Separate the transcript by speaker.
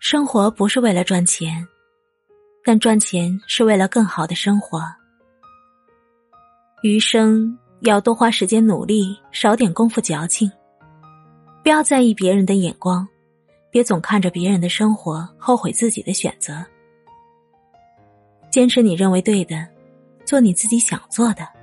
Speaker 1: 生活不是为了赚钱，但赚钱是为了更好的生活。余生要多花时间努力，少点功夫矫情。不要在意别人的眼光，别总看着别人的生活后悔自己的选择。坚持你认为对的，做你自己想做的。